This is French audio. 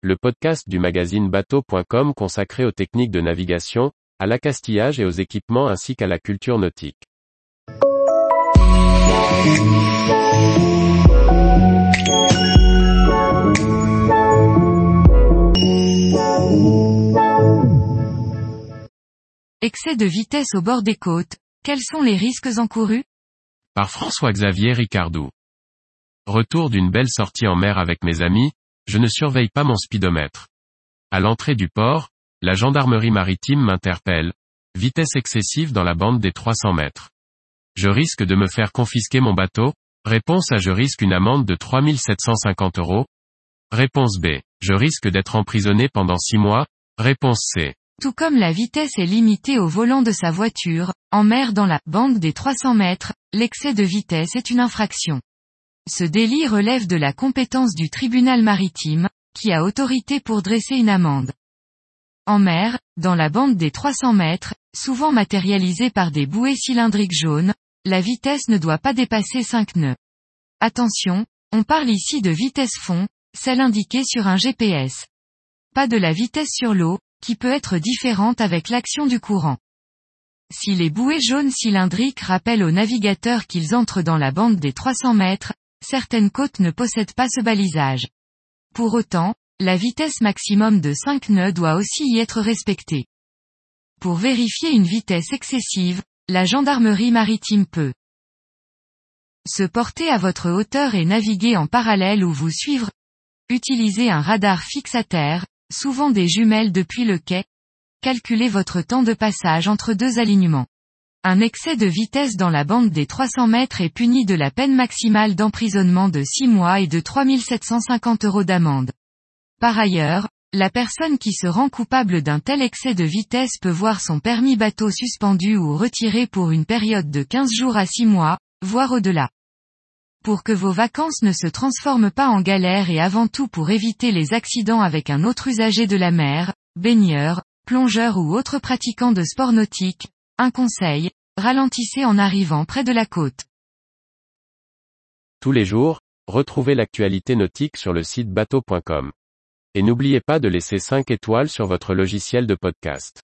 le podcast du magazine bateau.com consacré aux techniques de navigation, à l'accastillage et aux équipements ainsi qu'à la culture nautique. Excès de vitesse au bord des côtes, quels sont les risques encourus? Par François-Xavier Ricardou. Retour d'une belle sortie en mer avec mes amis, je ne surveille pas mon speedomètre. À l'entrée du port, la gendarmerie maritime m'interpelle. Vitesse excessive dans la bande des 300 mètres. Je risque de me faire confisquer mon bateau Réponse A. Je risque une amende de 3750 euros. Réponse B. Je risque d'être emprisonné pendant 6 mois. Réponse C. Tout comme la vitesse est limitée au volant de sa voiture, en mer dans la bande des 300 mètres, l'excès de vitesse est une infraction. Ce délit relève de la compétence du tribunal maritime, qui a autorité pour dresser une amende. En mer, dans la bande des 300 mètres, souvent matérialisée par des bouées cylindriques jaunes, la vitesse ne doit pas dépasser 5 nœuds. Attention, on parle ici de vitesse fond, celle indiquée sur un GPS. Pas de la vitesse sur l'eau, qui peut être différente avec l'action du courant. Si les bouées jaunes cylindriques rappellent aux navigateurs qu'ils entrent dans la bande des 300 mètres, certaines côtes ne possèdent pas ce balisage. Pour autant, la vitesse maximum de 5 nœuds doit aussi y être respectée. Pour vérifier une vitesse excessive, la gendarmerie maritime peut se porter à votre hauteur et naviguer en parallèle ou vous suivre, utiliser un radar fixe à terre, souvent des jumelles depuis le quai, calculer votre temps de passage entre deux alignements. Un excès de vitesse dans la bande des 300 mètres est puni de la peine maximale d'emprisonnement de 6 mois et de 3750 euros d'amende. Par ailleurs, la personne qui se rend coupable d'un tel excès de vitesse peut voir son permis bateau suspendu ou retiré pour une période de 15 jours à 6 mois, voire au-delà. Pour que vos vacances ne se transforment pas en galère et avant tout pour éviter les accidents avec un autre usager de la mer, baigneur, plongeur ou autre pratiquant de sport nautique, un conseil, ralentissez en arrivant près de la côte. Tous les jours, retrouvez l'actualité nautique sur le site bateau.com. Et n'oubliez pas de laisser 5 étoiles sur votre logiciel de podcast.